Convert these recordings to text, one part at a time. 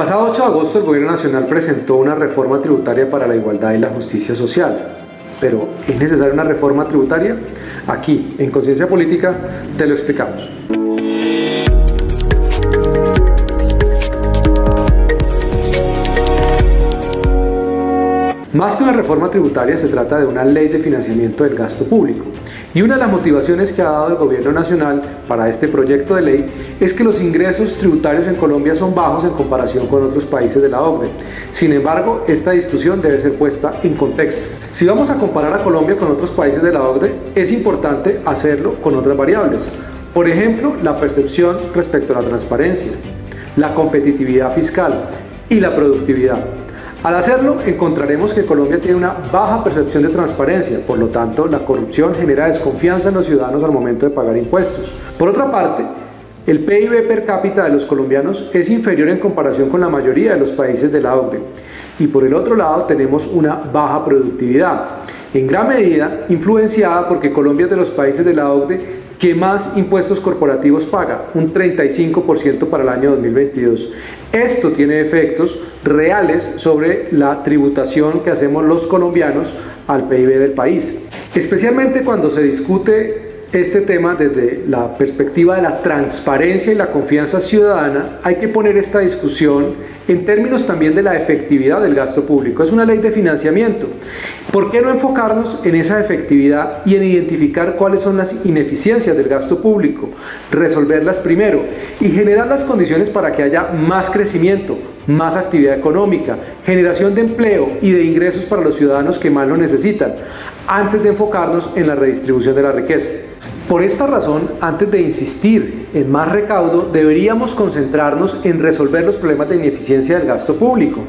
pasado 8 de agosto el Gobierno Nacional presentó una reforma tributaria para la igualdad y la justicia social. Pero ¿es necesaria una reforma tributaria? Aquí, en Conciencia Política, te lo explicamos. Más que una reforma tributaria, se trata de una ley de financiamiento del gasto público. Y una de las motivaciones que ha dado el Gobierno Nacional para este proyecto de ley es que los ingresos tributarios en Colombia son bajos en comparación con otros países de la OCDE. Sin embargo, esta discusión debe ser puesta en contexto. Si vamos a comparar a Colombia con otros países de la OCDE, es importante hacerlo con otras variables. Por ejemplo, la percepción respecto a la transparencia, la competitividad fiscal y la productividad. Al hacerlo, encontraremos que Colombia tiene una baja percepción de transparencia, por lo tanto, la corrupción genera desconfianza en los ciudadanos al momento de pagar impuestos. Por otra parte, el PIB per cápita de los colombianos es inferior en comparación con la mayoría de los países de la OCDE. Y por el otro lado, tenemos una baja productividad, en gran medida influenciada porque Colombia es de los países de la OCDE que más impuestos corporativos paga, un 35% para el año 2022. Esto tiene efectos reales sobre la tributación que hacemos los colombianos al PIB del país. Especialmente cuando se discute este tema desde la perspectiva de la transparencia y la confianza ciudadana, hay que poner esta discusión en términos también de la efectividad del gasto público. Es una ley de financiamiento. ¿Por qué no enfocarnos en esa efectividad y en identificar cuáles son las ineficiencias del gasto público? Resolverlas primero y generar las condiciones para que haya más crecimiento, más actividad económica, generación de empleo y de ingresos para los ciudadanos que más lo necesitan, antes de enfocarnos en la redistribución de la riqueza. Por esta razón, antes de insistir en más recaudo, deberíamos concentrarnos en resolver los problemas de ineficiencia del gasto público.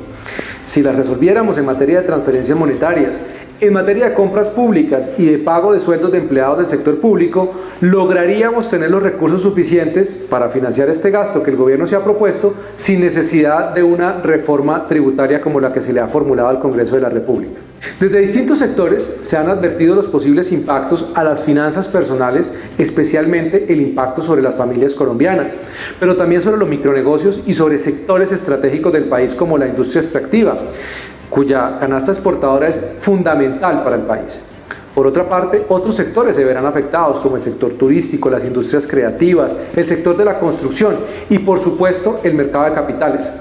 Si las resolviéramos en materia de transferencias monetarias, en materia de compras públicas y de pago de sueldos de empleados del sector público, lograríamos tener los recursos suficientes para financiar este gasto que el gobierno se ha propuesto sin necesidad de una reforma tributaria como la que se le ha formulado al Congreso de la República. Desde distintos sectores se han advertido los posibles impactos a las finanzas personales, especialmente el impacto sobre las familias colombianas, pero también sobre los micronegocios y sobre sectores estratégicos del país como la industria extractiva cuya canasta exportadora es fundamental para el país. Por otra parte, otros sectores se verán afectados, como el sector turístico, las industrias creativas, el sector de la construcción y, por supuesto, el mercado de capitales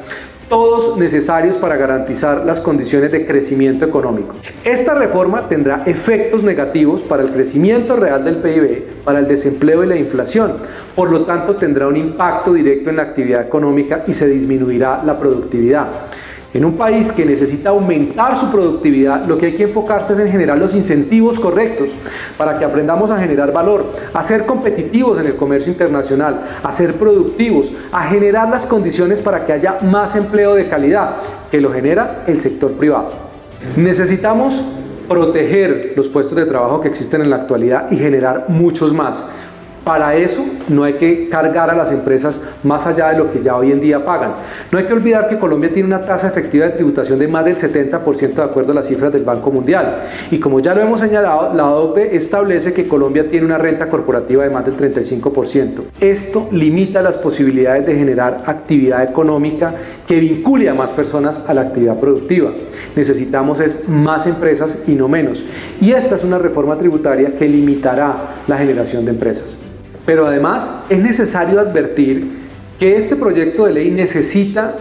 todos necesarios para garantizar las condiciones de crecimiento económico. Esta reforma tendrá efectos negativos para el crecimiento real del PIB, para el desempleo y la inflación, por lo tanto tendrá un impacto directo en la actividad económica y se disminuirá la productividad. En un país que necesita aumentar su productividad, lo que hay que enfocarse es en generar los incentivos correctos para que aprendamos a generar valor, a ser competitivos en el comercio internacional, a ser productivos, a generar las condiciones para que haya más empleo de calidad, que lo genera el sector privado. Necesitamos proteger los puestos de trabajo que existen en la actualidad y generar muchos más. Para eso no hay que cargar a las empresas más allá de lo que ya hoy en día pagan. No hay que olvidar que Colombia tiene una tasa efectiva de tributación de más del 70% de acuerdo a las cifras del Banco Mundial. Y como ya lo hemos señalado, la OCDE establece que Colombia tiene una renta corporativa de más del 35%. Esto limita las posibilidades de generar actividad económica que vincule a más personas a la actividad productiva. Necesitamos es más empresas y no menos. Y esta es una reforma tributaria que limitará la generación de empresas. Pero además es necesario advertir que este proyecto de ley necesita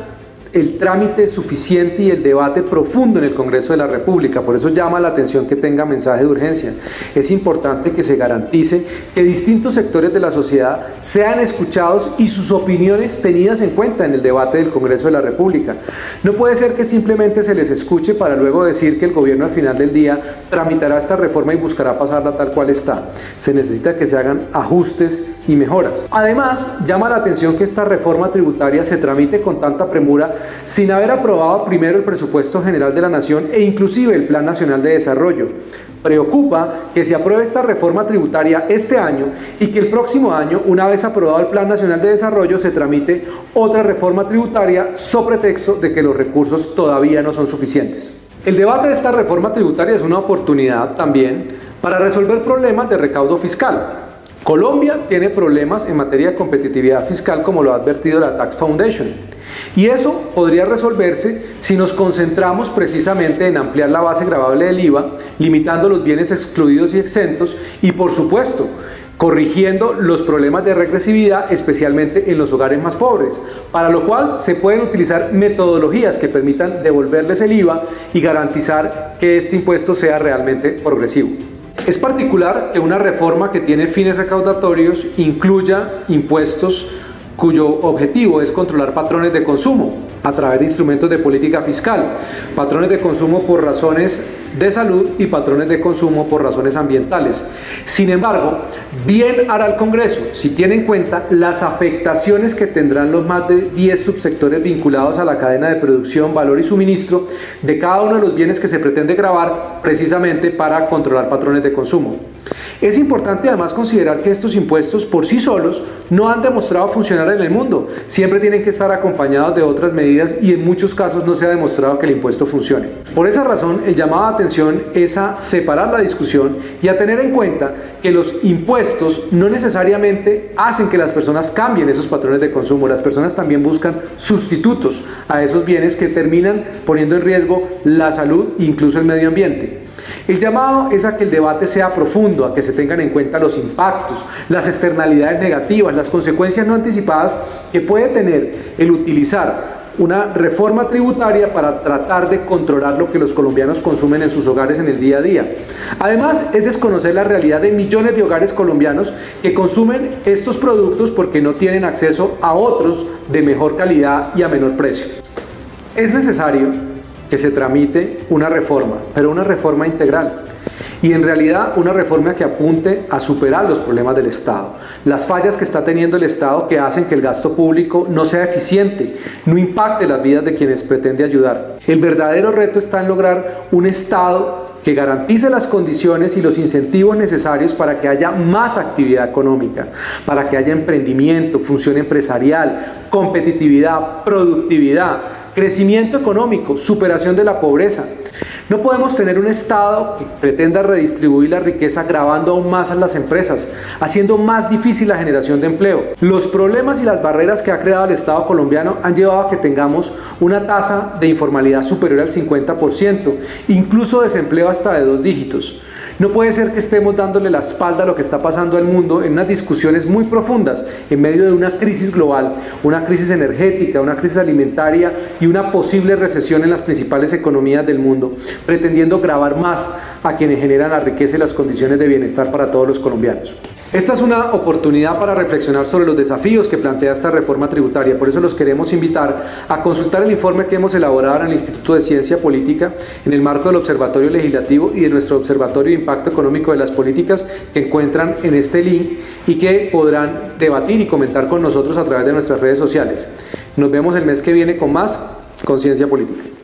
el trámite suficiente y el debate profundo en el Congreso de la República. Por eso llama la atención que tenga mensaje de urgencia. Es importante que se garantice que distintos sectores de la sociedad sean escuchados y sus opiniones tenidas en cuenta en el debate del Congreso de la República. No puede ser que simplemente se les escuche para luego decir que el gobierno al final del día tramitará esta reforma y buscará pasarla tal cual está. Se necesita que se hagan ajustes y mejoras. Además, llama la atención que esta reforma tributaria se tramite con tanta premura sin haber aprobado primero el presupuesto general de la Nación e inclusive el Plan Nacional de Desarrollo. Preocupa que se apruebe esta reforma tributaria este año y que el próximo año, una vez aprobado el Plan Nacional de Desarrollo, se tramite otra reforma tributaria sobre pretexto de que los recursos todavía no son suficientes. El debate de esta reforma tributaria es una oportunidad también para resolver problemas de recaudo fiscal. Colombia tiene problemas en materia de competitividad fiscal como lo ha advertido la Tax Foundation Y eso podría resolverse si nos concentramos precisamente en ampliar la base grabable del IVA, limitando los bienes excluidos y exentos y por supuesto corrigiendo los problemas de regresividad, especialmente en los hogares más pobres, para lo cual se pueden utilizar metodologías que permitan devolverles el IVA y garantizar que este impuesto sea realmente progresivo. Es particular que una reforma que tiene fines recaudatorios incluya impuestos cuyo objetivo es controlar patrones de consumo a través de instrumentos de política fiscal, patrones de consumo por razones de salud y patrones de consumo por razones ambientales. Sin embargo, bien hará el Congreso si tiene en cuenta las afectaciones que tendrán los más de 10 subsectores vinculados a la cadena de producción, valor y suministro de cada uno de los bienes que se pretende grabar precisamente para controlar patrones de consumo. Es importante además considerar que estos impuestos por sí solos no han demostrado funcionar en el mundo. Siempre tienen que estar acompañados de otras medidas y en muchos casos no se ha demostrado que el impuesto funcione. Por esa razón, el llamado a atención es a separar la discusión y a tener en cuenta que los impuestos no necesariamente hacen que las personas cambien esos patrones de consumo. Las personas también buscan sustitutos a esos bienes que terminan poniendo en riesgo la salud e incluso el medio ambiente. El llamado es a que el debate sea profundo, a que se tengan en cuenta los impactos, las externalidades negativas, las consecuencias no anticipadas que puede tener el utilizar una reforma tributaria para tratar de controlar lo que los colombianos consumen en sus hogares en el día a día. Además, es desconocer la realidad de millones de hogares colombianos que consumen estos productos porque no tienen acceso a otros de mejor calidad y a menor precio. Es necesario que se tramite una reforma, pero una reforma integral. Y en realidad una reforma que apunte a superar los problemas del Estado, las fallas que está teniendo el Estado que hacen que el gasto público no sea eficiente, no impacte las vidas de quienes pretende ayudar. El verdadero reto está en lograr un Estado que garantice las condiciones y los incentivos necesarios para que haya más actividad económica, para que haya emprendimiento, función empresarial, competitividad, productividad, crecimiento económico, superación de la pobreza. No podemos tener un Estado que pretenda redistribuir la riqueza grabando aún más a las empresas, haciendo más difícil la generación de empleo. Los problemas y las barreras que ha creado el Estado colombiano han llevado a que tengamos una tasa de informalidad superior al 50%, incluso desempleo hasta de dos dígitos. No puede ser que estemos dándole la espalda a lo que está pasando al mundo en unas discusiones muy profundas en medio de una crisis global, una crisis energética, una crisis alimentaria y una posible recesión en las principales economías del mundo, pretendiendo grabar más a quienes generan la riqueza y las condiciones de bienestar para todos los colombianos. Esta es una oportunidad para reflexionar sobre los desafíos que plantea esta reforma tributaria. Por eso los queremos invitar a consultar el informe que hemos elaborado en el Instituto de Ciencia Política en el marco del Observatorio Legislativo y de nuestro Observatorio de Impacto Económico de las Políticas que encuentran en este link y que podrán debatir y comentar con nosotros a través de nuestras redes sociales. Nos vemos el mes que viene con más Conciencia Política.